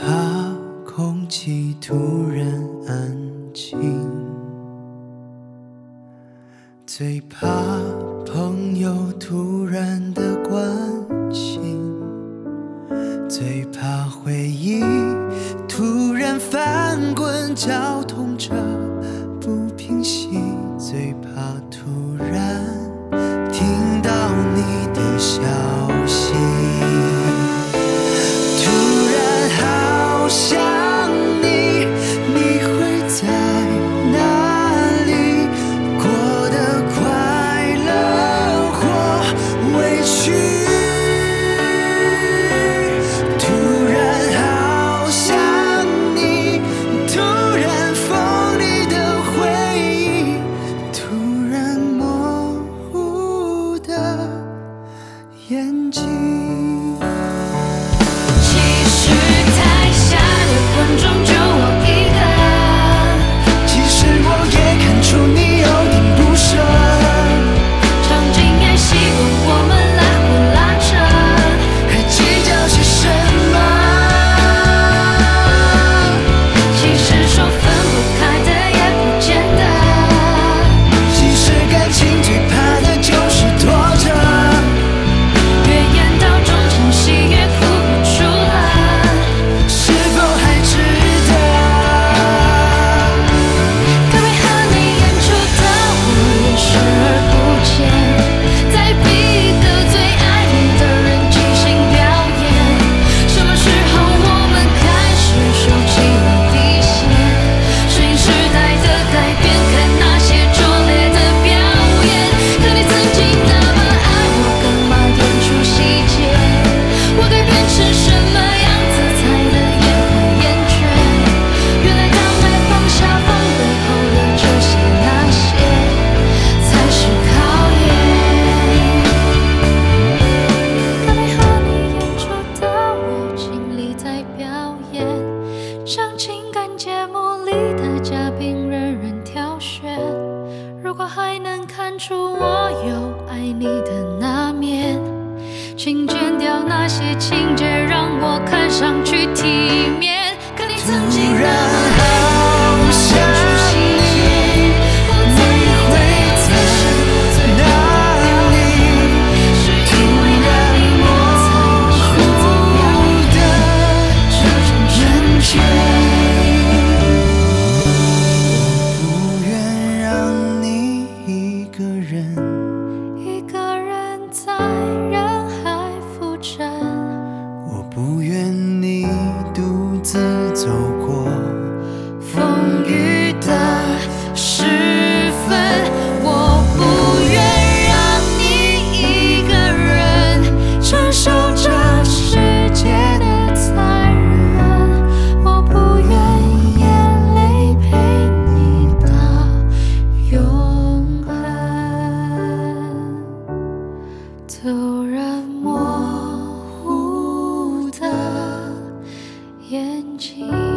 怕空气突然安静最怕朋友突然的关心最怕回忆突然翻滚绞痛着不平息最怕突然眼睛。我还能看出我有爱你的那面，请剪掉那些情节，让我看上去体面。模糊的眼睛。